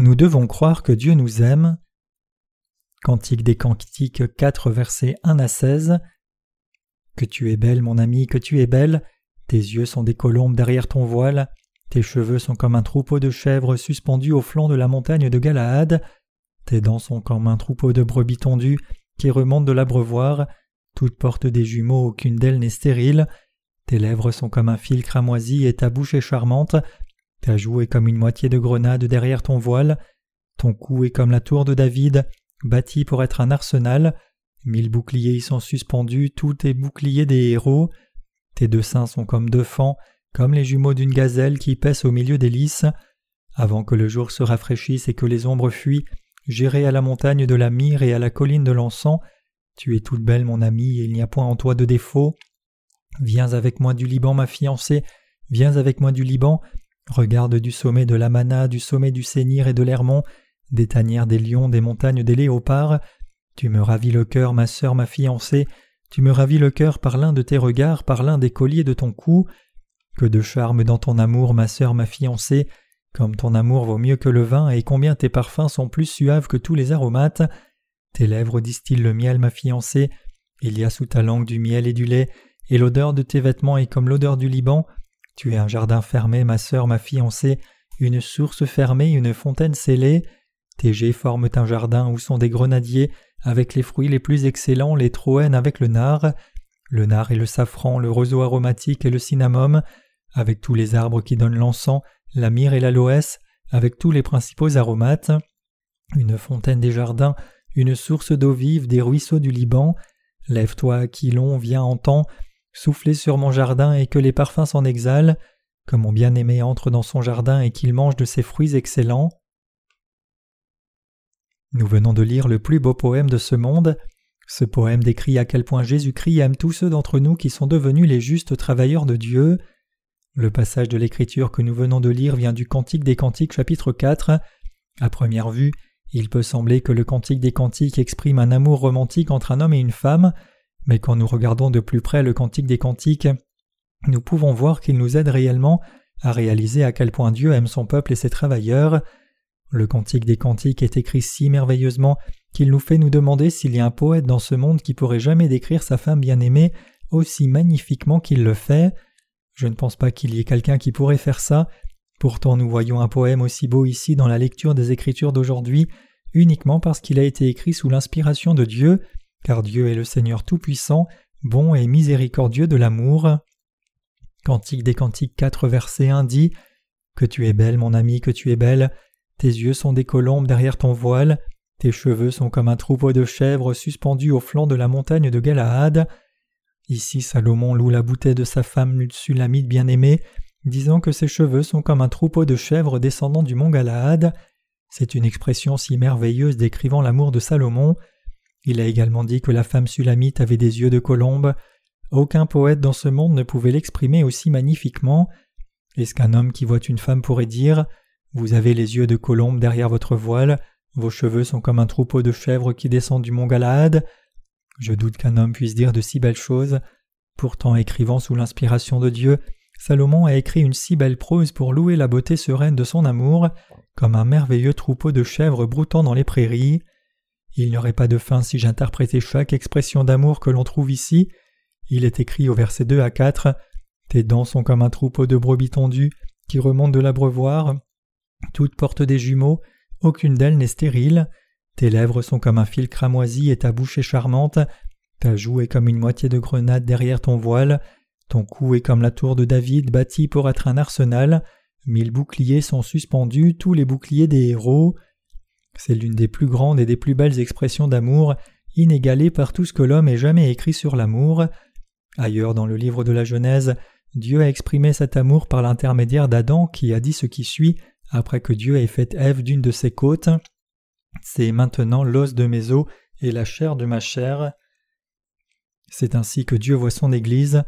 Nous devons croire que Dieu nous aime. Cantique des Cantiques 4 versets 1 à 16 Que tu es belle mon ami, que tu es belle, tes yeux sont des colombes derrière ton voile, tes cheveux sont comme un troupeau de chèvres suspendus au flanc de la montagne de Galaad, tes dents sont comme un troupeau de brebis tondues qui remontent de l'abreuvoir, toutes portent des jumeaux, aucune d'elles n'est stérile, tes lèvres sont comme un fil cramoisi et ta bouche est charmante, ta joue est comme une moitié de grenade derrière ton voile, ton cou est comme la tour de David, bâti pour être un arsenal, mille boucliers y sont suspendus, tous tes boucliers des héros, tes deux seins sont comme deux fans, comme les jumeaux d'une gazelle qui pèsent au milieu des lys. Avant que le jour se rafraîchisse et que les ombres fuient, j'irai à la montagne de la myrrhe et à la colline de l'encens. Tu es toute belle, mon ami, et il n'y a point en toi de défaut. Viens avec moi du Liban, ma fiancée, viens avec moi du Liban, regarde du sommet de l'Amana, du sommet du Sénir et de l'Hermon, des tanières des lions, des montagnes des léopards. Tu me ravis le cœur, ma sœur, ma fiancée, tu me ravis le cœur par l'un de tes regards, par l'un des colliers de ton cou. Que de charme dans ton amour, ma sœur, ma fiancée, comme ton amour vaut mieux que le vin, et combien tes parfums sont plus suaves que tous les aromates. Tes lèvres distillent le miel, ma fiancée, il y a sous ta langue du miel et du lait, et l'odeur de tes vêtements est comme l'odeur du Liban. Tu es un jardin fermé, ma sœur, ma fiancée, une source fermée, une fontaine scellée. Tes jets forment un jardin où sont des grenadiers, avec les fruits les plus excellents, les troènes avec le nard, le nard et le safran, le roseau aromatique et le cinnamome, avec tous les arbres qui donnent l'encens, la myrrhe et l'aloès, avec tous les principaux aromates, une fontaine des jardins, une source d'eau vive des ruisseaux du Liban. Lève-toi, Aquilon, viens en temps, soufflez sur mon jardin et que les parfums s'en exhalent, que mon bien-aimé entre dans son jardin et qu'il mange de ses fruits excellents. Nous venons de lire le plus beau poème de ce monde. Ce poème décrit à quel point Jésus-Christ aime tous ceux d'entre nous qui sont devenus les justes travailleurs de Dieu. Le passage de l'Écriture que nous venons de lire vient du Cantique des Cantiques chapitre 4. À première vue, il peut sembler que le Cantique des Cantiques exprime un amour romantique entre un homme et une femme, mais quand nous regardons de plus près le Cantique des Cantiques, nous pouvons voir qu'il nous aide réellement à réaliser à quel point Dieu aime son peuple et ses travailleurs. Le Cantique des Cantiques est écrit si merveilleusement qu'il nous fait nous demander s'il y a un poète dans ce monde qui pourrait jamais décrire sa femme bien-aimée aussi magnifiquement qu'il le fait. Je ne pense pas qu'il y ait quelqu'un qui pourrait faire ça. Pourtant nous voyons un poème aussi beau ici dans la lecture des Écritures d'aujourd'hui, uniquement parce qu'il a été écrit sous l'inspiration de Dieu, car Dieu est le Seigneur Tout-Puissant, bon et miséricordieux de l'amour. Cantique des Cantiques 4 verset 1 dit Que tu es belle, mon ami, que tu es belle, tes yeux sont des colombes derrière ton voile, tes cheveux sont comme un troupeau de chèvres suspendus au flanc de la montagne de Galaad. Ici Salomon loue la bouteille de sa femme Sulamite bien-aimée, disant que ses cheveux sont comme un troupeau de chèvres descendant du mont Galaad. C'est une expression si merveilleuse décrivant l'amour de Salomon. Il a également dit que la femme sulamite avait des yeux de colombe. Aucun poète dans ce monde ne pouvait l'exprimer aussi magnifiquement. Est-ce qu'un homme qui voit une femme pourrait dire vous avez les yeux de colombe derrière votre voile, vos cheveux sont comme un troupeau de chèvres qui descend du mont Galaad. Je doute qu'un homme puisse dire de si belles choses. Pourtant, écrivant sous l'inspiration de Dieu, Salomon a écrit une si belle prose pour louer la beauté sereine de son amour, comme un merveilleux troupeau de chèvres broutant dans les prairies. Il n'y aurait pas de fin si j'interprétais chaque expression d'amour que l'on trouve ici. Il est écrit au verset 2 à 4 Tes dents sont comme un troupeau de brebis tondues qui remontent de l'abreuvoir. Toutes portent des jumeaux, aucune d'elles n'est stérile. Tes lèvres sont comme un fil cramoisi et ta bouche est charmante. Ta joue est comme une moitié de grenade derrière ton voile. Ton cou est comme la tour de David bâtie pour être un arsenal. Mille boucliers sont suspendus, tous les boucliers des héros. C'est l'une des plus grandes et des plus belles expressions d'amour, inégalée par tout ce que l'homme ait jamais écrit sur l'amour. Ailleurs dans le livre de la Genèse, Dieu a exprimé cet amour par l'intermédiaire d'Adam qui a dit ce qui suit après que Dieu ait fait Ève d'une de ses côtes. C'est maintenant l'os de mes os et la chair de ma chair. C'est ainsi que Dieu voit son Église.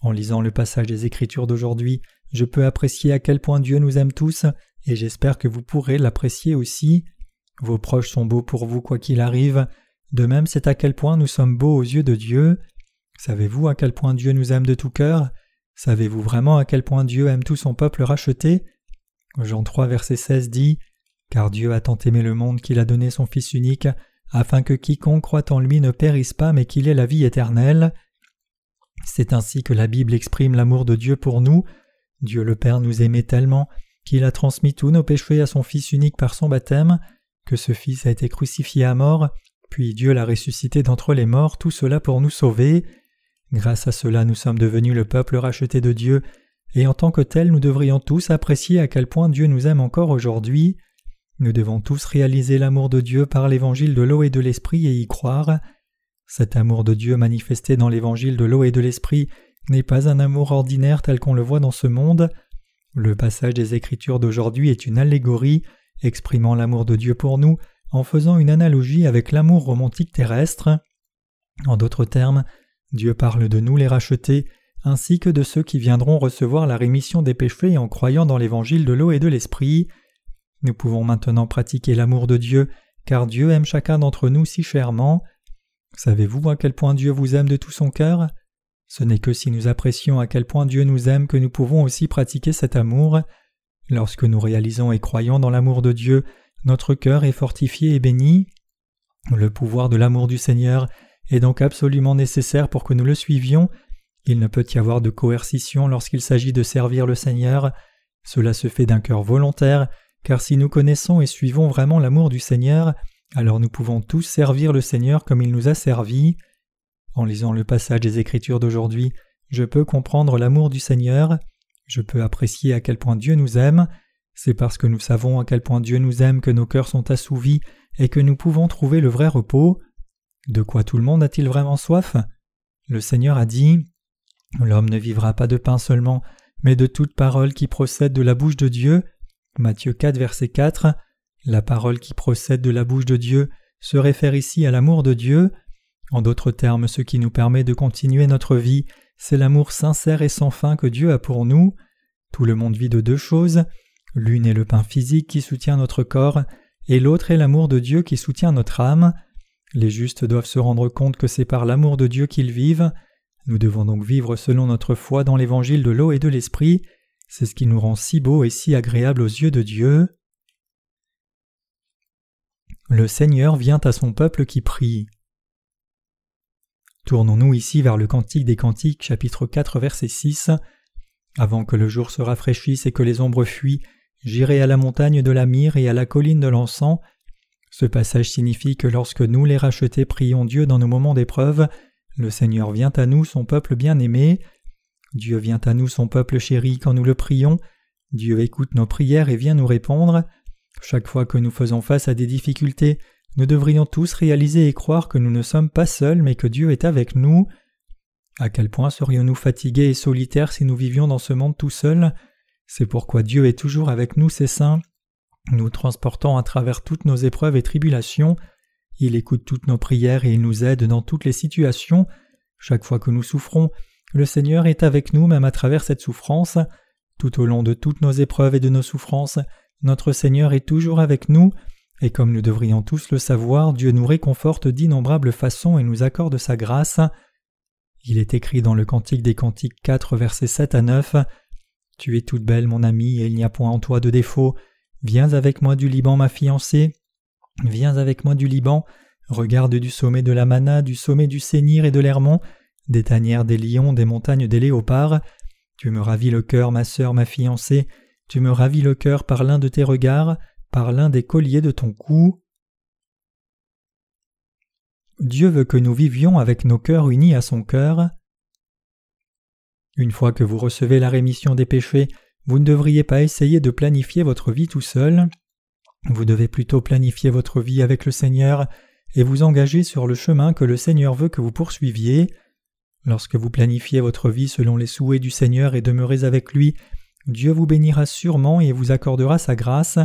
En lisant le passage des Écritures d'aujourd'hui, je peux apprécier à quel point Dieu nous aime tous, et j'espère que vous pourrez l'apprécier aussi. Vos proches sont beaux pour vous quoi qu'il arrive, de même c'est à quel point nous sommes beaux aux yeux de Dieu. Savez-vous à quel point Dieu nous aime de tout cœur? Savez-vous vraiment à quel point Dieu aime tout son peuple racheté? Jean 3 verset 16 dit car Dieu a tant aimé le monde qu'il a donné son Fils unique, afin que quiconque croit en lui ne périsse pas mais qu'il ait la vie éternelle. C'est ainsi que la Bible exprime l'amour de Dieu pour nous. Dieu le Père nous aimait tellement qu'il a transmis tous nos péchés à son Fils unique par son baptême, que ce Fils a été crucifié à mort, puis Dieu l'a ressuscité d'entre les morts, tout cela pour nous sauver. Grâce à cela nous sommes devenus le peuple racheté de Dieu, et en tant que tel nous devrions tous apprécier à quel point Dieu nous aime encore aujourd'hui. Nous devons tous réaliser l'amour de Dieu par l'évangile de l'eau et de l'esprit et y croire. Cet amour de Dieu manifesté dans l'évangile de l'eau et de l'esprit n'est pas un amour ordinaire tel qu'on le voit dans ce monde. Le passage des Écritures d'aujourd'hui est une allégorie exprimant l'amour de Dieu pour nous en faisant une analogie avec l'amour romantique terrestre. En d'autres termes, Dieu parle de nous les rachetés, ainsi que de ceux qui viendront recevoir la rémission des péchés en croyant dans l'évangile de l'eau et de l'esprit. Nous pouvons maintenant pratiquer l'amour de Dieu, car Dieu aime chacun d'entre nous si chèrement. Savez-vous à quel point Dieu vous aime de tout son cœur? Ce n'est que si nous apprécions à quel point Dieu nous aime que nous pouvons aussi pratiquer cet amour. Lorsque nous réalisons et croyons dans l'amour de Dieu, notre cœur est fortifié et béni. Le pouvoir de l'amour du Seigneur est donc absolument nécessaire pour que nous le suivions. Il ne peut y avoir de coercition lorsqu'il s'agit de servir le Seigneur. Cela se fait d'un cœur volontaire, car si nous connaissons et suivons vraiment l'amour du Seigneur, alors nous pouvons tous servir le Seigneur comme il nous a servi. En lisant le passage des Écritures d'aujourd'hui, je peux comprendre l'amour du Seigneur, je peux apprécier à quel point Dieu nous aime, c'est parce que nous savons à quel point Dieu nous aime que nos cœurs sont assouvis et que nous pouvons trouver le vrai repos. De quoi tout le monde a-t-il vraiment soif? Le Seigneur a dit L'homme ne vivra pas de pain seulement, mais de toute parole qui procède de la bouche de Dieu. Matthieu 4, verset 4. La parole qui procède de la bouche de Dieu se réfère ici à l'amour de Dieu. En d'autres termes, ce qui nous permet de continuer notre vie, c'est l'amour sincère et sans fin que Dieu a pour nous. Tout le monde vit de deux choses L'une est le pain physique qui soutient notre corps, et l'autre est l'amour de Dieu qui soutient notre âme. Les justes doivent se rendre compte que c'est par l'amour de Dieu qu'ils vivent. Nous devons donc vivre selon notre foi dans l'évangile de l'eau et de l'esprit. C'est ce qui nous rend si beau et si agréable aux yeux de Dieu. Le Seigneur vient à son peuple qui prie. Tournons-nous ici vers le Cantique des Cantiques, chapitre 4, verset 6. Avant que le jour se rafraîchisse et que les ombres fuient, J'irai à la montagne de la myrrhe et à la colline de l'encens. Ce passage signifie que lorsque nous, les rachetés, prions Dieu dans nos moments d'épreuve, le Seigneur vient à nous, son peuple bien-aimé. Dieu vient à nous, son peuple chéri, quand nous le prions. Dieu écoute nos prières et vient nous répondre. Chaque fois que nous faisons face à des difficultés, nous devrions tous réaliser et croire que nous ne sommes pas seuls, mais que Dieu est avec nous. À quel point serions-nous fatigués et solitaires si nous vivions dans ce monde tout seuls c'est pourquoi Dieu est toujours avec nous, ses saints, nous transportant à travers toutes nos épreuves et tribulations. Il écoute toutes nos prières et il nous aide dans toutes les situations. Chaque fois que nous souffrons, le Seigneur est avec nous même à travers cette souffrance. Tout au long de toutes nos épreuves et de nos souffrances, notre Seigneur est toujours avec nous, et comme nous devrions tous le savoir, Dieu nous réconforte d'innombrables façons et nous accorde sa grâce. Il est écrit dans le Cantique des Cantiques 4 versets 7 à 9 tu es toute belle, mon ami, et il n'y a point en toi de défaut. Viens avec moi du Liban, ma fiancée. Viens avec moi du Liban. Regarde du sommet de la Mana, du sommet du Sénir et de l'Hermont, des tanières des lions, des montagnes des léopards. Tu me ravis le cœur, ma sœur, ma fiancée. Tu me ravis le cœur par l'un de tes regards, par l'un des colliers de ton cou. Dieu veut que nous vivions avec nos cœurs unis à son cœur. Une fois que vous recevez la rémission des péchés, vous ne devriez pas essayer de planifier votre vie tout seul. Vous devez plutôt planifier votre vie avec le Seigneur et vous engager sur le chemin que le Seigneur veut que vous poursuiviez. Lorsque vous planifiez votre vie selon les souhaits du Seigneur et demeurez avec lui, Dieu vous bénira sûrement et vous accordera sa grâce.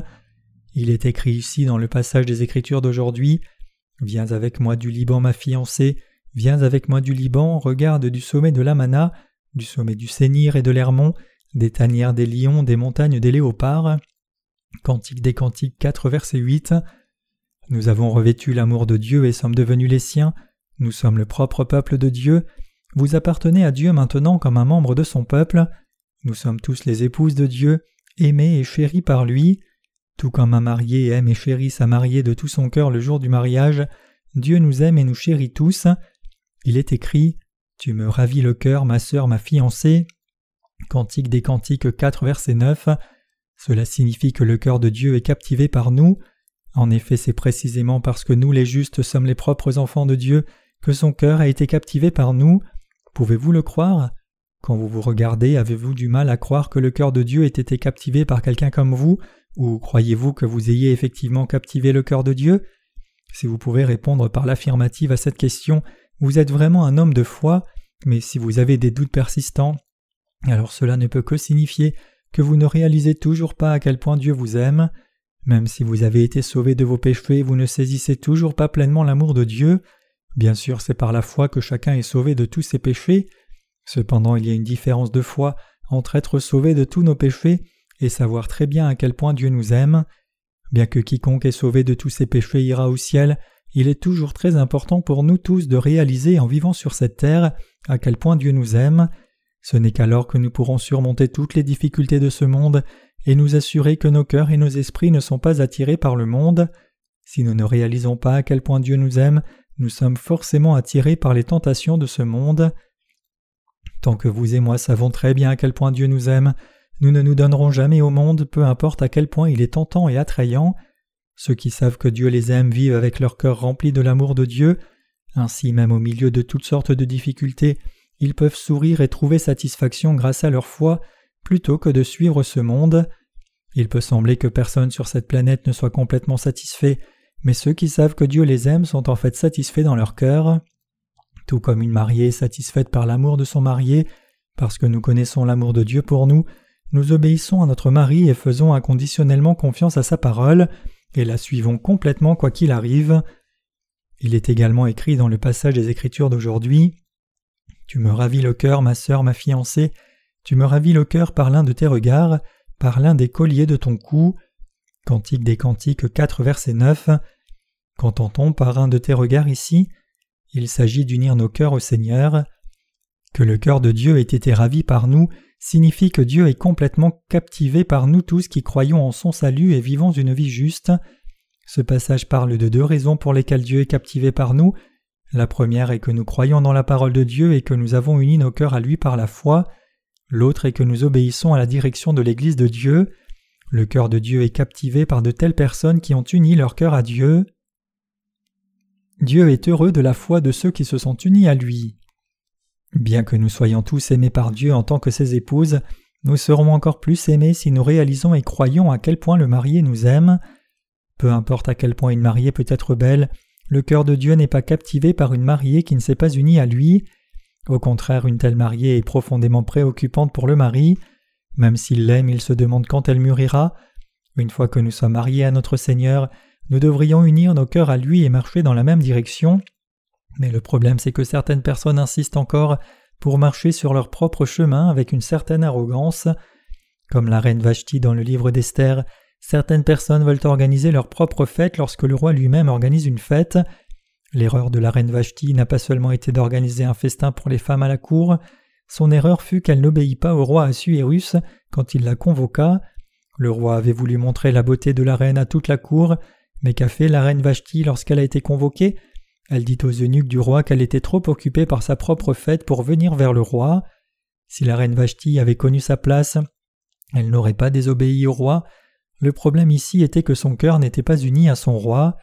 Il est écrit ici dans le passage des Écritures d'aujourd'hui Viens avec moi du Liban, ma fiancée, viens avec moi du Liban, regarde du sommet de l'Amana, du sommet du Sénir et de l'Hermont, des tanières des lions, des montagnes des léopards. Cantique des Cantiques 4, verset 8. Nous avons revêtu l'amour de Dieu et sommes devenus les siens. Nous sommes le propre peuple de Dieu. Vous appartenez à Dieu maintenant comme un membre de son peuple. Nous sommes tous les épouses de Dieu, aimées et chéries par lui. Tout comme un marié aime et chérit sa mariée de tout son cœur le jour du mariage, Dieu nous aime et nous chérit tous. Il est écrit Tu me ravis le cœur, ma sœur, ma fiancée. Cantique des Cantiques 4, verset 9. Cela signifie que le cœur de Dieu est captivé par nous. En effet, c'est précisément parce que nous, les justes, sommes les propres enfants de Dieu que son cœur a été captivé par nous. Pouvez-vous le croire? Quand vous vous regardez, avez-vous du mal à croire que le cœur de Dieu ait été captivé par quelqu'un comme vous, ou croyez-vous que vous ayez effectivement captivé le cœur de Dieu? Si vous pouvez répondre par l'affirmative à cette question, vous êtes vraiment un homme de foi, mais si vous avez des doutes persistants, alors cela ne peut que signifier que vous ne réalisez toujours pas à quel point Dieu vous aime. Même si vous avez été sauvé de vos péchés, vous ne saisissez toujours pas pleinement l'amour de Dieu. Bien sûr, c'est par la foi que chacun est sauvé de tous ses péchés. Cependant, il y a une différence de foi entre être sauvé de tous nos péchés et savoir très bien à quel point Dieu nous aime. Bien que quiconque est sauvé de tous ses péchés ira au ciel, il est toujours très important pour nous tous de réaliser en vivant sur cette terre à quel point Dieu nous aime. Ce n'est qu'alors que nous pourrons surmonter toutes les difficultés de ce monde et nous assurer que nos cœurs et nos esprits ne sont pas attirés par le monde. Si nous ne réalisons pas à quel point Dieu nous aime, nous sommes forcément attirés par les tentations de ce monde. Tant que vous et moi savons très bien à quel point Dieu nous aime, nous ne nous donnerons jamais au monde, peu importe à quel point il est tentant et attrayant. Ceux qui savent que Dieu les aime vivent avec leur cœur rempli de l'amour de Dieu. Ainsi, même au milieu de toutes sortes de difficultés, ils peuvent sourire et trouver satisfaction grâce à leur foi plutôt que de suivre ce monde. Il peut sembler que personne sur cette planète ne soit complètement satisfait, mais ceux qui savent que Dieu les aime sont en fait satisfaits dans leur cœur. Tout comme une mariée est satisfaite par l'amour de son marié, parce que nous connaissons l'amour de Dieu pour nous, nous obéissons à notre mari et faisons inconditionnellement confiance à sa parole, et la suivons complètement quoi qu'il arrive. Il est également écrit dans le passage des Écritures d'aujourd'hui Tu me ravis le cœur, ma sœur, ma fiancée, tu me ravis le cœur par l'un de tes regards, par l'un des colliers de ton cou. Cantique des Cantiques 4, verset 9. Qu'entend-on par un de tes regards ici? Il s'agit d'unir nos cœurs au Seigneur. Que le cœur de Dieu ait été ravi par nous signifie que Dieu est complètement captivé par nous tous qui croyons en son salut et vivons une vie juste. Ce passage parle de deux raisons pour lesquelles Dieu est captivé par nous. La première est que nous croyons dans la parole de Dieu et que nous avons uni nos cœurs à lui par la foi. L'autre est que nous obéissons à la direction de l'Église de Dieu. Le cœur de Dieu est captivé par de telles personnes qui ont uni leur cœur à Dieu. Dieu est heureux de la foi de ceux qui se sont unis à lui. Bien que nous soyons tous aimés par Dieu en tant que ses épouses, nous serons encore plus aimés si nous réalisons et croyons à quel point le marié nous aime. Peu importe à quel point une mariée peut être belle, le cœur de Dieu n'est pas captivé par une mariée qui ne s'est pas unie à lui. Au contraire, une telle mariée est profondément préoccupante pour le mari. Même s'il l'aime, il se demande quand elle mûrira. Une fois que nous sommes mariés à notre Seigneur, nous devrions unir nos cœurs à lui et marcher dans la même direction. Mais le problème c'est que certaines personnes insistent encore pour marcher sur leur propre chemin avec une certaine arrogance. Comme la reine Vashti dans le livre d'Esther, certaines personnes veulent organiser leur propre fête lorsque le roi lui-même organise une fête. L'erreur de la reine Vashti n'a pas seulement été d'organiser un festin pour les femmes à la cour, son erreur fut qu'elle n'obéit pas au roi Assuérus quand il la convoqua. Le roi avait voulu montrer la beauté de la reine à toute la cour, mais qu'a fait la reine Vashti lorsqu'elle a été convoquée? Elle dit aux eunuques du roi qu'elle était trop occupée par sa propre fête pour venir vers le roi. Si la reine Vashti avait connu sa place, elle n'aurait pas désobéi au roi. Le problème ici était que son cœur n'était pas uni à son roi.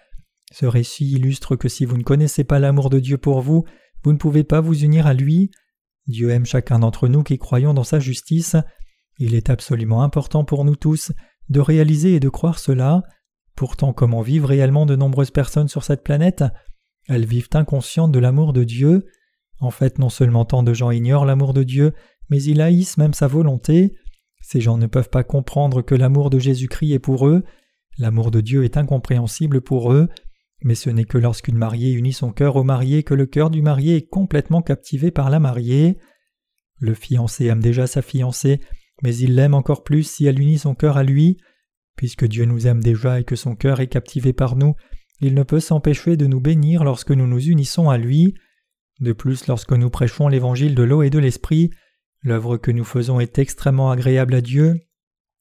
Ce récit illustre que si vous ne connaissez pas l'amour de Dieu pour vous, vous ne pouvez pas vous unir à lui. Dieu aime chacun d'entre nous qui croyons dans sa justice. Il est absolument important pour nous tous de réaliser et de croire cela. Pourtant, comment vivent réellement de nombreuses personnes sur cette planète? Elles vivent inconscientes de l'amour de Dieu. En fait, non seulement tant de gens ignorent l'amour de Dieu, mais ils haïssent même sa volonté. Ces gens ne peuvent pas comprendre que l'amour de Jésus-Christ est pour eux. L'amour de Dieu est incompréhensible pour eux, mais ce n'est que lorsqu'une mariée unit son cœur au marié que le cœur du marié est complètement captivé par la mariée. Le fiancé aime déjà sa fiancée, mais il l'aime encore plus si elle unit son cœur à lui. Puisque Dieu nous aime déjà et que son cœur est captivé par nous, il ne peut s'empêcher de nous bénir lorsque nous nous unissons à lui. De plus, lorsque nous prêchons l'évangile de l'eau et de l'esprit, l'œuvre que nous faisons est extrêmement agréable à Dieu.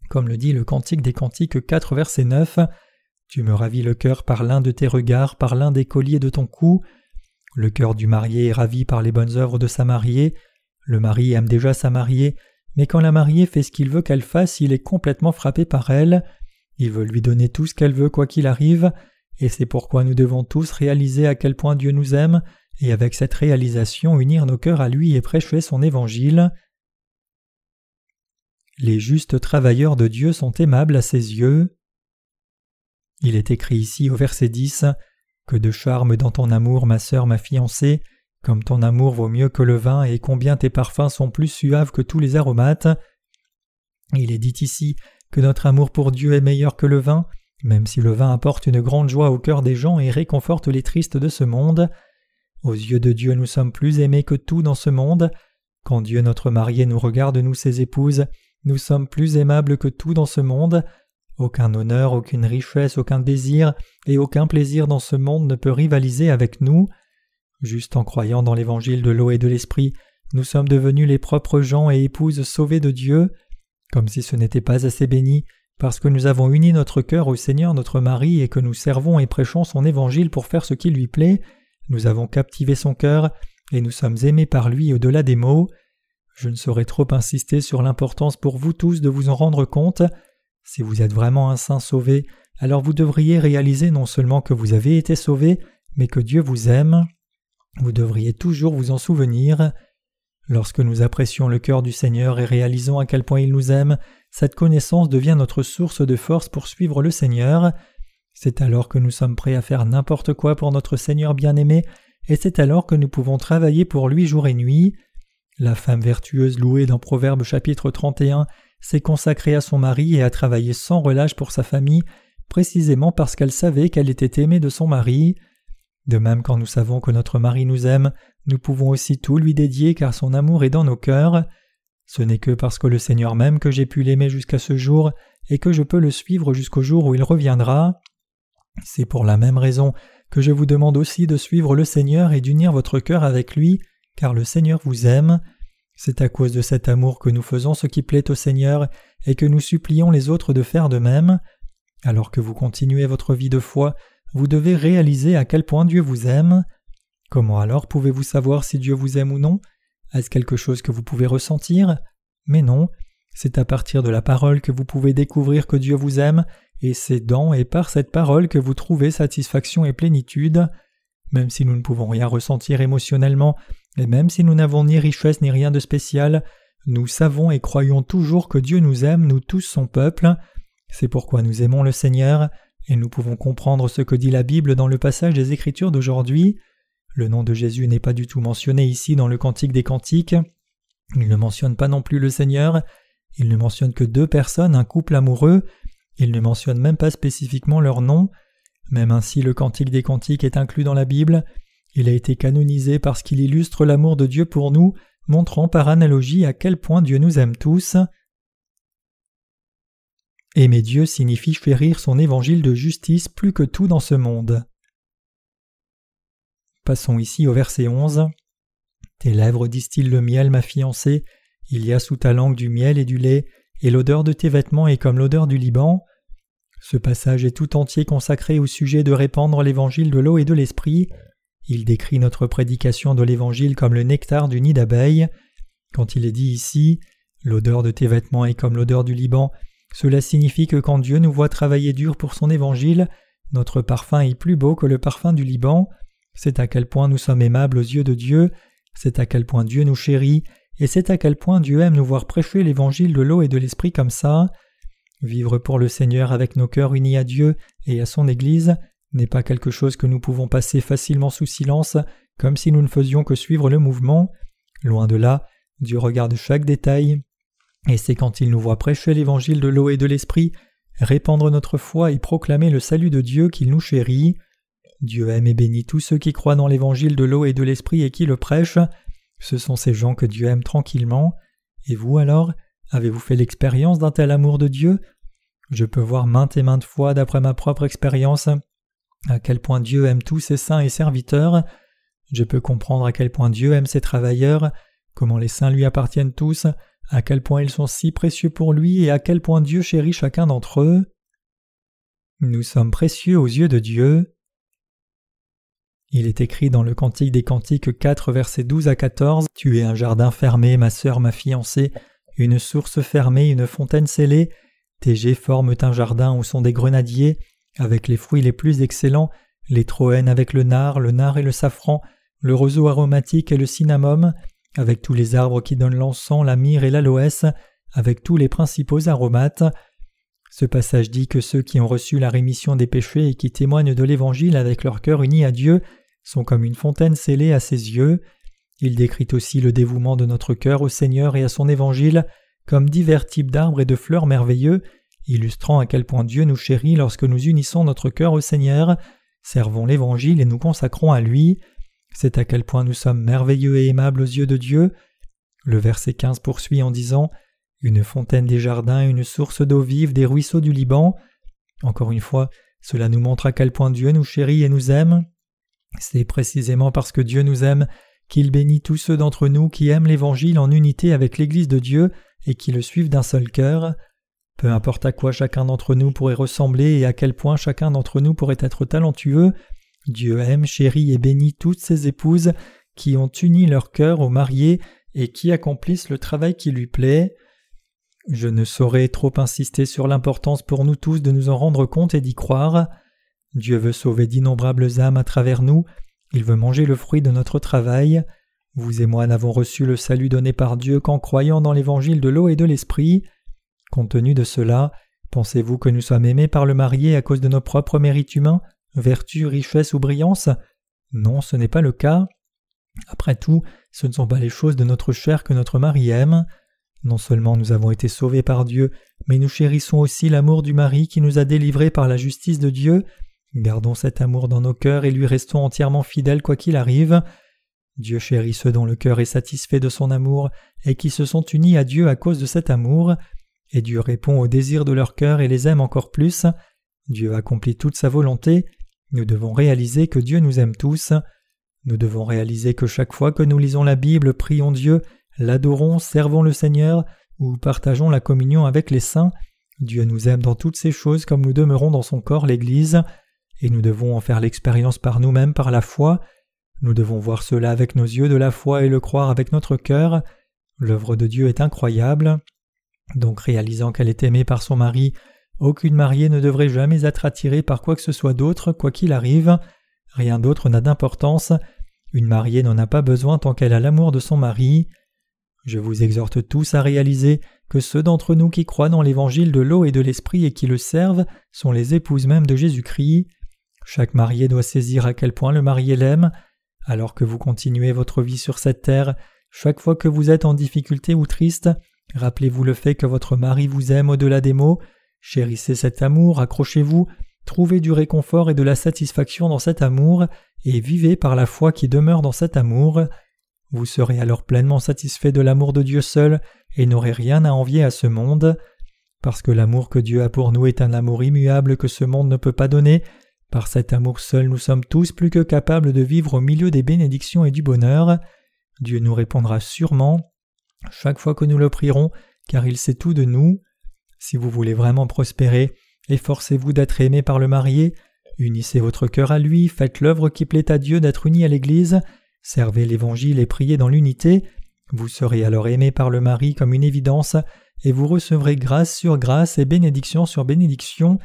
Comme le dit le Cantique des Cantiques 4 verset 9, Tu me ravis le cœur par l'un de tes regards, par l'un des colliers de ton cou. Le cœur du marié est ravi par les bonnes œuvres de sa mariée. Le mari aime déjà sa mariée, mais quand la mariée fait ce qu'il veut qu'elle fasse, il est complètement frappé par elle. Il veut lui donner tout ce qu'elle veut quoi qu'il arrive, et c'est pourquoi nous devons tous réaliser à quel point Dieu nous aime, et avec cette réalisation unir nos cœurs à lui et prêcher son évangile. Les justes travailleurs de Dieu sont aimables à ses yeux. Il est écrit ici au verset 10 Que de charme dans ton amour, ma sœur, ma fiancée, comme ton amour vaut mieux que le vin et combien tes parfums sont plus suaves que tous les aromates. Il est dit ici que notre amour pour Dieu est meilleur que le vin, même si le vin apporte une grande joie au cœur des gens et réconforte les tristes de ce monde. Aux yeux de Dieu nous sommes plus aimés que tout dans ce monde. Quand Dieu notre marié nous regarde, nous ses épouses, nous sommes plus aimables que tout dans ce monde. Aucun honneur, aucune richesse, aucun désir et aucun plaisir dans ce monde ne peut rivaliser avec nous. Juste en croyant dans l'évangile de l'eau et de l'esprit, nous sommes devenus les propres gens et épouses sauvés de Dieu. Comme si ce n'était pas assez béni, parce que nous avons uni notre cœur au Seigneur notre mari et que nous servons et prêchons son évangile pour faire ce qui lui plaît, nous avons captivé son cœur et nous sommes aimés par lui au-delà des mots. Je ne saurais trop insister sur l'importance pour vous tous de vous en rendre compte. Si vous êtes vraiment un saint sauvé, alors vous devriez réaliser non seulement que vous avez été sauvé, mais que Dieu vous aime. Vous devriez toujours vous en souvenir. Lorsque nous apprécions le cœur du Seigneur et réalisons à quel point il nous aime, cette connaissance devient notre source de force pour suivre le Seigneur. C'est alors que nous sommes prêts à faire n'importe quoi pour notre Seigneur bien-aimé, et c'est alors que nous pouvons travailler pour lui jour et nuit. La femme vertueuse louée dans Proverbe chapitre 31 s'est consacrée à son mari et a travaillé sans relâche pour sa famille, précisément parce qu'elle savait qu'elle était aimée de son mari. De même quand nous savons que notre mari nous aime, nous pouvons aussi tout lui dédier car son amour est dans nos cœurs. Ce n'est que parce que le Seigneur m'aime que j'ai pu l'aimer jusqu'à ce jour et que je peux le suivre jusqu'au jour où il reviendra. C'est pour la même raison que je vous demande aussi de suivre le Seigneur et d'unir votre cœur avec lui, car le Seigneur vous aime. C'est à cause de cet amour que nous faisons ce qui plaît au Seigneur et que nous supplions les autres de faire de même. Alors que vous continuez votre vie de foi, vous devez réaliser à quel point Dieu vous aime. Comment alors pouvez-vous savoir si Dieu vous aime ou non? Est-ce quelque chose que vous pouvez ressentir? Mais non, c'est à partir de la parole que vous pouvez découvrir que Dieu vous aime, et c'est dans et par cette parole que vous trouvez satisfaction et plénitude. Même si nous ne pouvons rien ressentir émotionnellement, et même si nous n'avons ni richesse ni rien de spécial, nous savons et croyons toujours que Dieu nous aime, nous tous son peuple. C'est pourquoi nous aimons le Seigneur, et nous pouvons comprendre ce que dit la Bible dans le passage des Écritures d'aujourd'hui. Le nom de Jésus n'est pas du tout mentionné ici dans le Cantique des Cantiques. Il ne mentionne pas non plus le Seigneur. Il ne mentionne que deux personnes, un couple amoureux. Il ne mentionne même pas spécifiquement leur nom. Même ainsi, le Cantique des Cantiques est inclus dans la Bible. Il a été canonisé parce qu'il illustre l'amour de Dieu pour nous, montrant par analogie à quel point Dieu nous aime tous. Aimer Dieu signifie chérir son évangile de justice plus que tout dans ce monde. Passons ici au verset 11. Tes lèvres distillent le miel, ma fiancée, il y a sous ta langue du miel et du lait, et l'odeur de tes vêtements est comme l'odeur du Liban. Ce passage est tout entier consacré au sujet de répandre l'évangile de l'eau et de l'esprit. Il décrit notre prédication de l'évangile comme le nectar du nid d'abeilles. Quand il est dit ici L'odeur de tes vêtements est comme l'odeur du Liban, cela signifie que quand Dieu nous voit travailler dur pour son évangile, notre parfum est plus beau que le parfum du Liban. C'est à quel point nous sommes aimables aux yeux de Dieu, c'est à quel point Dieu nous chérit, et c'est à quel point Dieu aime nous voir prêcher l'évangile de l'eau et de l'esprit comme ça. Vivre pour le Seigneur avec nos cœurs unis à Dieu et à son Église n'est pas quelque chose que nous pouvons passer facilement sous silence, comme si nous ne faisions que suivre le mouvement. Loin de là, Dieu regarde chaque détail, et c'est quand il nous voit prêcher l'évangile de l'eau et de l'esprit, répandre notre foi et proclamer le salut de Dieu qu'il nous chérit. Dieu aime et bénit tous ceux qui croient dans l'évangile de l'eau et de l'esprit et qui le prêchent. Ce sont ces gens que Dieu aime tranquillement. Et vous alors, avez-vous fait l'expérience d'un tel amour de Dieu? Je peux voir maintes et maintes fois, d'après ma propre expérience, à quel point Dieu aime tous ses saints et serviteurs. Je peux comprendre à quel point Dieu aime ses travailleurs, comment les saints lui appartiennent tous, à quel point ils sont si précieux pour lui et à quel point Dieu chérit chacun d'entre eux? Nous sommes précieux aux yeux de Dieu. Il est écrit dans le Cantique des Cantiques 4 versets 12 à 14 Tu es un jardin fermé, ma sœur, ma fiancée, une source fermée, une fontaine scellée. Tes jets forment un jardin où sont des grenadiers, avec les fruits les plus excellents, les troènes avec le nard, le nard et le safran, le roseau aromatique et le cinnamome, avec tous les arbres qui donnent l'encens, la myrrhe et l'aloès, avec tous les principaux aromates. Ce passage dit que ceux qui ont reçu la rémission des péchés et qui témoignent de l'Évangile avec leur cœur uni à Dieu sont comme une fontaine scellée à ses yeux. Il décrit aussi le dévouement de notre cœur au Seigneur et à son Évangile comme divers types d'arbres et de fleurs merveilleux, illustrant à quel point Dieu nous chérit lorsque nous unissons notre cœur au Seigneur, servons l'Évangile et nous consacrons à lui. C'est à quel point nous sommes merveilleux et aimables aux yeux de Dieu. Le verset 15 poursuit en disant Une fontaine des jardins, une source d'eau vive des ruisseaux du Liban. Encore une fois, cela nous montre à quel point Dieu nous chérit et nous aime. C'est précisément parce que Dieu nous aime qu'il bénit tous ceux d'entre nous qui aiment l'Évangile en unité avec l'Église de Dieu et qui le suivent d'un seul cœur. Peu importe à quoi chacun d'entre nous pourrait ressembler et à quel point chacun d'entre nous pourrait être talentueux, Dieu aime, chérit et bénit toutes ces épouses qui ont uni leur cœur au marié et qui accomplissent le travail qui lui plaît. Je ne saurais trop insister sur l'importance pour nous tous de nous en rendre compte et d'y croire. Dieu veut sauver d'innombrables âmes à travers nous, il veut manger le fruit de notre travail. Vous et moi n'avons reçu le salut donné par Dieu qu'en croyant dans l'évangile de l'eau et de l'esprit. Compte tenu de cela, pensez-vous que nous sommes aimés par le marié à cause de nos propres mérites humains, vertu, richesse ou brillance? Non, ce n'est pas le cas. Après tout, ce ne sont pas les choses de notre chair que notre mari aime. Non seulement nous avons été sauvés par Dieu, mais nous chérissons aussi l'amour du mari qui nous a délivrés par la justice de Dieu Gardons cet amour dans nos cœurs et lui restons entièrement fidèles quoi qu'il arrive. Dieu chérit ceux dont le cœur est satisfait de son amour et qui se sont unis à Dieu à cause de cet amour, et Dieu répond aux désirs de leur cœur et les aime encore plus. Dieu accomplit toute sa volonté. Nous devons réaliser que Dieu nous aime tous. Nous devons réaliser que chaque fois que nous lisons la Bible, prions Dieu, l'adorons, servons le Seigneur ou partageons la communion avec les saints, Dieu nous aime dans toutes ces choses comme nous demeurons dans son corps l'Église et nous devons en faire l'expérience par nous-mêmes par la foi. Nous devons voir cela avec nos yeux de la foi et le croire avec notre cœur. L'œuvre de Dieu est incroyable. Donc réalisant qu'elle est aimée par son mari, aucune mariée ne devrait jamais être attirée par quoi que ce soit d'autre, quoi qu'il arrive. Rien d'autre n'a d'importance. Une mariée n'en a pas besoin tant qu'elle a l'amour de son mari. Je vous exhorte tous à réaliser que ceux d'entre nous qui croient dans l'évangile de l'eau et de l'esprit et qui le servent sont les épouses mêmes de Jésus-Christ. Chaque marié doit saisir à quel point le marié l'aime. Alors que vous continuez votre vie sur cette terre, chaque fois que vous êtes en difficulté ou triste, rappelez-vous le fait que votre mari vous aime au-delà des mots, chérissez cet amour, accrochez-vous, trouvez du réconfort et de la satisfaction dans cet amour, et vivez par la foi qui demeure dans cet amour. Vous serez alors pleinement satisfait de l'amour de Dieu seul et n'aurez rien à envier à ce monde. Parce que l'amour que Dieu a pour nous est un amour immuable que ce monde ne peut pas donner, par cet amour seul nous sommes tous plus que capables de vivre au milieu des bénédictions et du bonheur. Dieu nous répondra sûrement chaque fois que nous le prierons, car il sait tout de nous. Si vous voulez vraiment prospérer, efforcez-vous d'être aimé par le marié, unissez votre cœur à lui, faites l'œuvre qui plaît à Dieu d'être uni à l'Église, servez l'Évangile et priez dans l'unité, vous serez alors aimé par le mari comme une évidence, et vous recevrez grâce sur grâce et bénédiction sur bénédiction,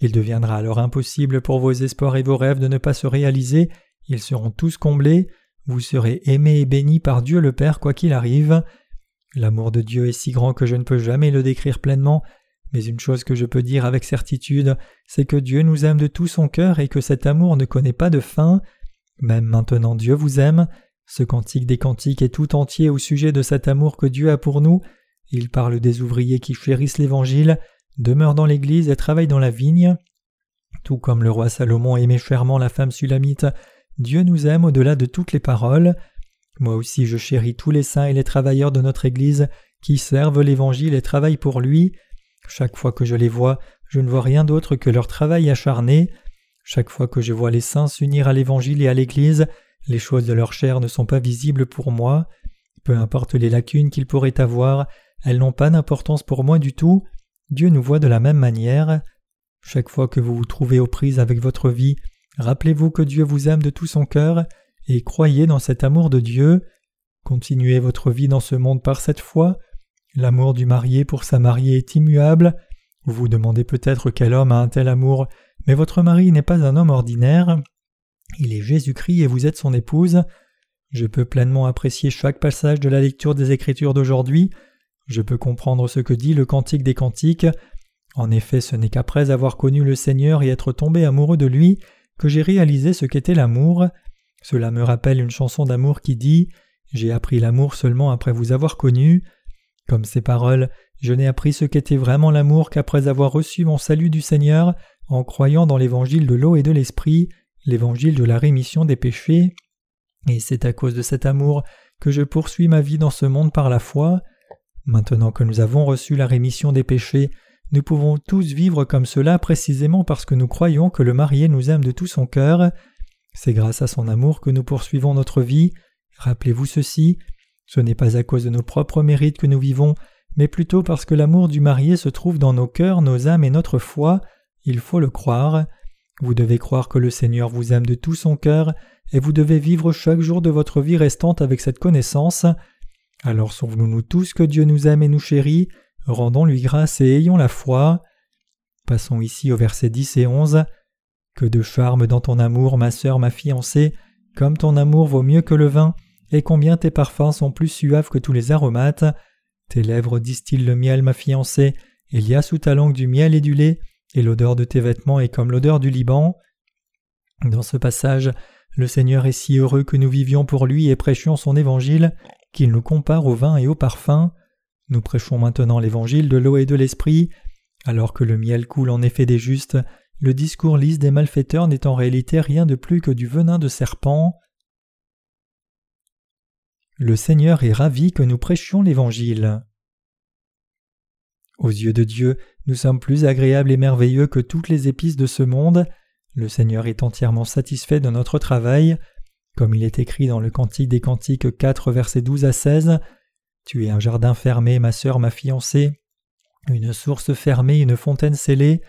il deviendra alors impossible pour vos espoirs et vos rêves de ne pas se réaliser, ils seront tous comblés, vous serez aimé et béni par Dieu le Père quoi qu'il arrive. L'amour de Dieu est si grand que je ne peux jamais le décrire pleinement, mais une chose que je peux dire avec certitude, c'est que Dieu nous aime de tout son cœur et que cet amour ne connaît pas de fin. Même maintenant Dieu vous aime. Ce cantique des cantiques est tout entier au sujet de cet amour que Dieu a pour nous. Il parle des ouvriers qui chérissent l'Évangile, demeure dans l'Église et travaille dans la vigne. Tout comme le roi Salomon aimait chèrement la femme sulamite, Dieu nous aime au-delà de toutes les paroles. Moi aussi je chéris tous les saints et les travailleurs de notre Église qui servent l'Évangile et travaillent pour lui. Chaque fois que je les vois, je ne vois rien d'autre que leur travail acharné. Chaque fois que je vois les saints s'unir à l'Évangile et à l'Église, les choses de leur chair ne sont pas visibles pour moi. Peu importe les lacunes qu'ils pourraient avoir, elles n'ont pas d'importance pour moi du tout. Dieu nous voit de la même manière. Chaque fois que vous vous trouvez aux prises avec votre vie, rappelez-vous que Dieu vous aime de tout son cœur et croyez dans cet amour de Dieu. Continuez votre vie dans ce monde par cette foi. L'amour du marié pour sa mariée est immuable. Vous vous demandez peut-être quel homme a un tel amour, mais votre mari n'est pas un homme ordinaire. Il est Jésus-Christ et vous êtes son épouse. Je peux pleinement apprécier chaque passage de la lecture des Écritures d'aujourd'hui. Je peux comprendre ce que dit le Cantique des Cantiques. En effet, ce n'est qu'après avoir connu le Seigneur et être tombé amoureux de lui que j'ai réalisé ce qu'était l'amour. Cela me rappelle une chanson d'amour qui dit J'ai appris l'amour seulement après vous avoir connu. Comme ces paroles, je n'ai appris ce qu'était vraiment l'amour qu'après avoir reçu mon salut du Seigneur en croyant dans l'évangile de l'eau et de l'esprit, l'évangile de la rémission des péchés. Et c'est à cause de cet amour que je poursuis ma vie dans ce monde par la foi. Maintenant que nous avons reçu la rémission des péchés, nous pouvons tous vivre comme cela précisément parce que nous croyons que le marié nous aime de tout son cœur. C'est grâce à son amour que nous poursuivons notre vie. Rappelez-vous ceci, ce n'est pas à cause de nos propres mérites que nous vivons, mais plutôt parce que l'amour du marié se trouve dans nos cœurs, nos âmes et notre foi. Il faut le croire. Vous devez croire que le Seigneur vous aime de tout son cœur, et vous devez vivre chaque jour de votre vie restante avec cette connaissance. Alors souvenons-nous tous que Dieu nous aime et nous chérit, rendons-lui grâce et ayons la foi. Passons ici au verset 10 et 11. Que de charme dans ton amour, ma sœur, ma fiancée, comme ton amour vaut mieux que le vin, et combien tes parfums sont plus suaves que tous les aromates. Tes lèvres distillent le miel, ma fiancée, il y a sous ta langue du miel et du lait, et l'odeur de tes vêtements est comme l'odeur du Liban. Dans ce passage, le Seigneur est si heureux que nous vivions pour lui et prêchions son évangile qu'il nous compare au vin et au parfum. Nous prêchons maintenant l'évangile de l'eau et de l'esprit. Alors que le miel coule en effet des justes, le discours lisse des malfaiteurs n'est en réalité rien de plus que du venin de serpent. Le Seigneur est ravi que nous prêchions l'Évangile. Aux yeux de Dieu, nous sommes plus agréables et merveilleux que toutes les épices de ce monde. Le Seigneur est entièrement satisfait de notre travail. Comme il est écrit dans le Cantique des Cantiques 4, versets 12 à 16, Tu es un jardin fermé, ma sœur, ma fiancée, une source fermée, une fontaine scellée.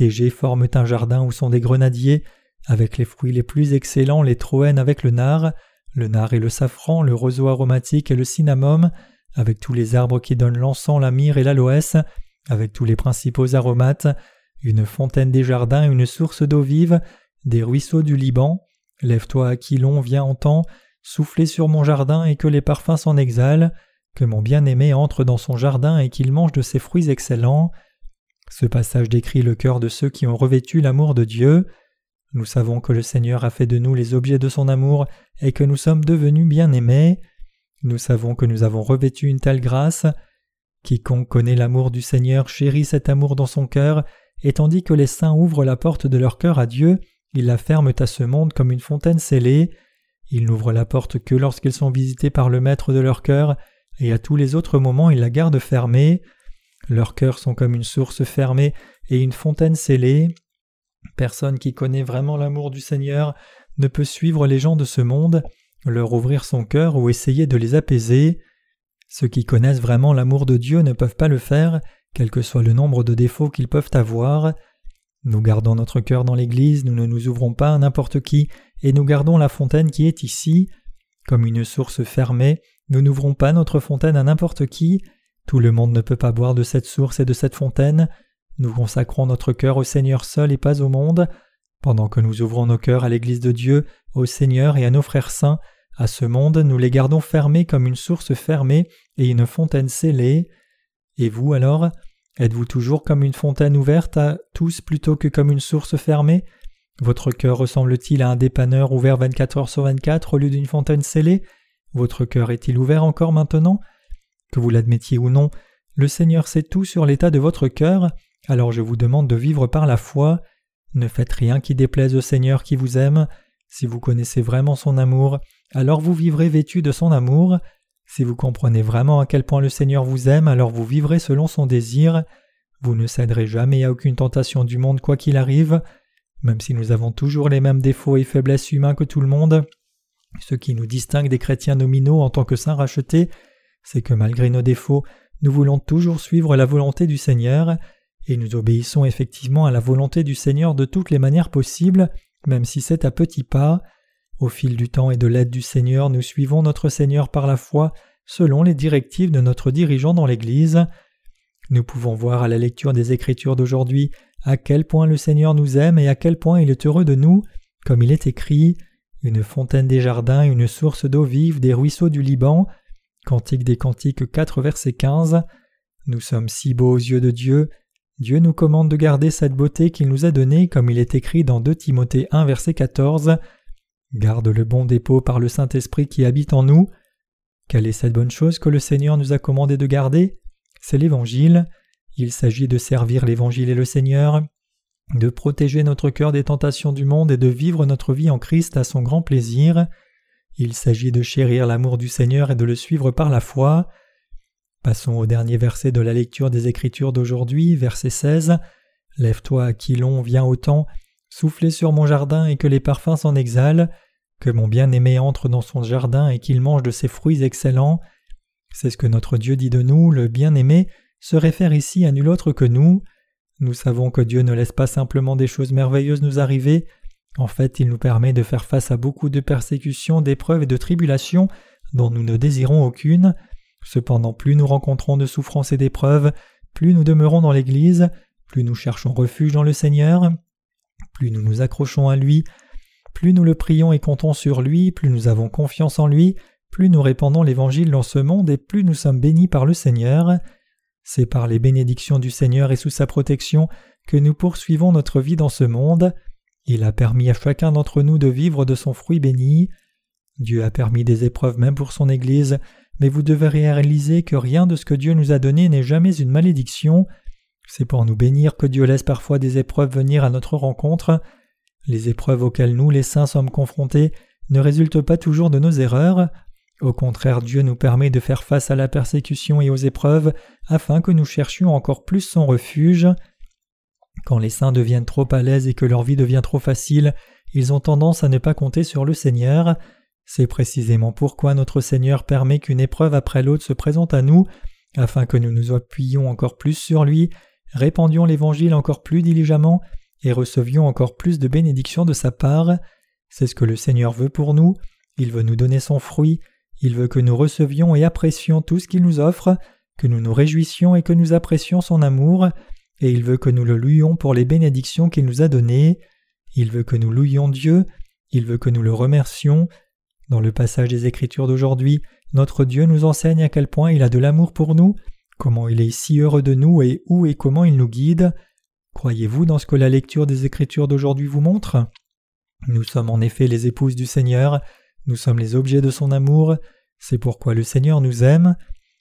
Jets forment un jardin où sont des grenadiers, avec les fruits les plus excellents, les troènes avec le nard, le nard et le safran, le roseau aromatique et le cinnamome, avec tous les arbres qui donnent l'encens, la myrrhe et l'aloès, avec tous les principaux aromates, une fontaine des jardins, une source d'eau vive, des ruisseaux du Liban. Lève-toi, Aquilon, viens en temps, soufflez sur mon jardin et que les parfums s'en exhalent, que mon bien-aimé entre dans son jardin et qu'il mange de ses fruits excellents. Ce passage décrit le cœur de ceux qui ont revêtu l'amour de Dieu. Nous savons que le Seigneur a fait de nous les objets de son amour et que nous sommes devenus bien-aimés. Nous savons que nous avons revêtu une telle grâce. Quiconque connaît l'amour du Seigneur chérit cet amour dans son cœur, et tandis que les saints ouvrent la porte de leur cœur à Dieu, ils la ferment à ce monde comme une fontaine scellée. Ils n'ouvrent la porte que lorsqu'ils sont visités par le Maître de leur cœur, et à tous les autres moments ils la gardent fermée. Leurs cœurs sont comme une source fermée et une fontaine scellée. Personne qui connaît vraiment l'amour du Seigneur ne peut suivre les gens de ce monde, leur ouvrir son cœur ou essayer de les apaiser. Ceux qui connaissent vraiment l'amour de Dieu ne peuvent pas le faire, quel que soit le nombre de défauts qu'ils peuvent avoir. Nous gardons notre cœur dans l'Église, nous ne nous ouvrons pas à n'importe qui, et nous gardons la fontaine qui est ici. Comme une source fermée, nous n'ouvrons pas notre fontaine à n'importe qui. Tout le monde ne peut pas boire de cette source et de cette fontaine. Nous consacrons notre cœur au Seigneur seul et pas au monde. Pendant que nous ouvrons nos cœurs à l'Église de Dieu, au Seigneur et à nos frères saints, à ce monde nous les gardons fermés comme une source fermée et une fontaine scellée. Et vous alors Êtes-vous toujours comme une fontaine ouverte à tous plutôt que comme une source fermée? Votre cœur ressemble-t-il à un dépanneur ouvert 24 heures sur 24 au lieu d'une fontaine scellée? Votre cœur est-il ouvert encore maintenant? Que vous l'admettiez ou non, le Seigneur sait tout sur l'état de votre cœur, alors je vous demande de vivre par la foi. Ne faites rien qui déplaise au Seigneur qui vous aime. Si vous connaissez vraiment son amour, alors vous vivrez vêtu de son amour. Si vous comprenez vraiment à quel point le Seigneur vous aime, alors vous vivrez selon son désir. Vous ne céderez jamais à aucune tentation du monde quoi qu'il arrive. Même si nous avons toujours les mêmes défauts et faiblesses humains que tout le monde, ce qui nous distingue des chrétiens nominaux en tant que saints rachetés, c'est que malgré nos défauts, nous voulons toujours suivre la volonté du Seigneur, et nous obéissons effectivement à la volonté du Seigneur de toutes les manières possibles, même si c'est à petits pas. Au fil du temps et de l'aide du Seigneur, nous suivons notre Seigneur par la foi, selon les directives de notre dirigeant dans l'Église. Nous pouvons voir à la lecture des Écritures d'aujourd'hui à quel point le Seigneur nous aime et à quel point il est heureux de nous, comme il est écrit une fontaine des jardins, une source d'eau vive, des ruisseaux du Liban. Cantique des Cantiques 4, verset 15. Nous sommes si beaux aux yeux de Dieu. Dieu nous commande de garder cette beauté qu'il nous a donnée, comme il est écrit dans 2 Timothée 1, verset 14. Garde le bon dépôt par le Saint-Esprit qui habite en nous. Quelle est cette bonne chose que le Seigneur nous a commandé de garder? C'est l'Évangile. Il s'agit de servir l'Évangile et le Seigneur, de protéger notre cœur des tentations du monde et de vivre notre vie en Christ à son grand plaisir. Il s'agit de chérir l'amour du Seigneur et de le suivre par la foi. Passons au dernier verset de la lecture des Écritures d'aujourd'hui, verset 16. Lève-toi, Aquilon, viens au temps, soufflez sur mon jardin et que les parfums s'en exhalent, que mon bien-aimé entre dans son jardin et qu'il mange de ses fruits excellents. C'est ce que notre Dieu dit de nous, le bien-aimé, se réfère ici à nul autre que nous. Nous savons que Dieu ne laisse pas simplement des choses merveilleuses nous arriver, en fait il nous permet de faire face à beaucoup de persécutions, d'épreuves et de tribulations dont nous ne désirons aucune. Cependant plus nous rencontrons de souffrances et d'épreuves, plus nous demeurons dans l'Église, plus nous cherchons refuge dans le Seigneur, plus nous nous accrochons à lui, plus nous le prions et comptons sur lui, plus nous avons confiance en lui, plus nous répandons l'Évangile dans ce monde et plus nous sommes bénis par le Seigneur. C'est par les bénédictions du Seigneur et sous sa protection que nous poursuivons notre vie dans ce monde. Il a permis à chacun d'entre nous de vivre de son fruit béni. Dieu a permis des épreuves même pour son Église, mais vous devez réaliser que rien de ce que Dieu nous a donné n'est jamais une malédiction. C'est pour nous bénir que Dieu laisse parfois des épreuves venir à notre rencontre. Les épreuves auxquelles nous, les saints, sommes confrontés ne résultent pas toujours de nos erreurs. Au contraire, Dieu nous permet de faire face à la persécution et aux épreuves afin que nous cherchions encore plus son refuge. Quand les saints deviennent trop à l'aise et que leur vie devient trop facile, ils ont tendance à ne pas compter sur le Seigneur. C'est précisément pourquoi notre Seigneur permet qu'une épreuve après l'autre se présente à nous, afin que nous nous appuyions encore plus sur lui, répandions l'Évangile encore plus diligemment et recevions encore plus de bénédictions de sa part. C'est ce que le Seigneur veut pour nous, il veut nous donner son fruit, il veut que nous recevions et apprécions tout ce qu'il nous offre, que nous nous réjouissions et que nous apprécions son amour, et il veut que nous le louions pour les bénédictions qu'il nous a données. Il veut que nous louions Dieu, il veut que nous le remercions. Dans le passage des Écritures d'aujourd'hui, notre Dieu nous enseigne à quel point il a de l'amour pour nous, comment il est si heureux de nous et où et comment il nous guide. Croyez-vous dans ce que la lecture des Écritures d'aujourd'hui vous montre? Nous sommes en effet les épouses du Seigneur, nous sommes les objets de son amour, c'est pourquoi le Seigneur nous aime.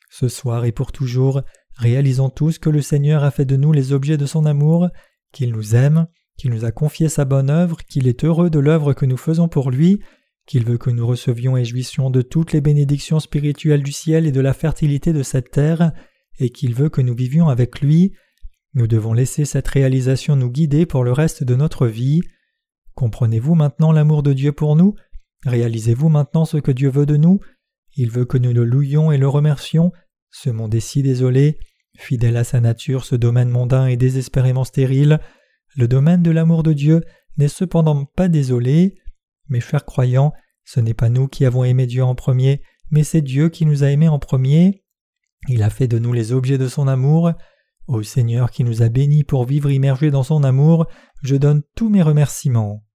Ce soir et pour toujours, réalisons tous que le Seigneur a fait de nous les objets de son amour, qu'il nous aime, qu'il nous a confié sa bonne œuvre, qu'il est heureux de l'œuvre que nous faisons pour lui, qu'il veut que nous recevions et jouissions de toutes les bénédictions spirituelles du ciel et de la fertilité de cette terre, et qu'il veut que nous vivions avec lui. Nous devons laisser cette réalisation nous guider pour le reste de notre vie. Comprenez-vous maintenant l'amour de Dieu pour nous? Réalisez-vous maintenant ce que Dieu veut de nous? Il veut que nous le louions et le remercions. Ce monde est si désolé, fidèle à sa nature, ce domaine mondain est désespérément stérile. Le domaine de l'amour de Dieu n'est cependant pas désolé. Mes chers croyants, ce n'est pas nous qui avons aimé Dieu en premier, mais c'est Dieu qui nous a aimés en premier. Il a fait de nous les objets de son amour. Ô Seigneur qui nous a bénis pour vivre immergés dans son amour, je donne tous mes remerciements.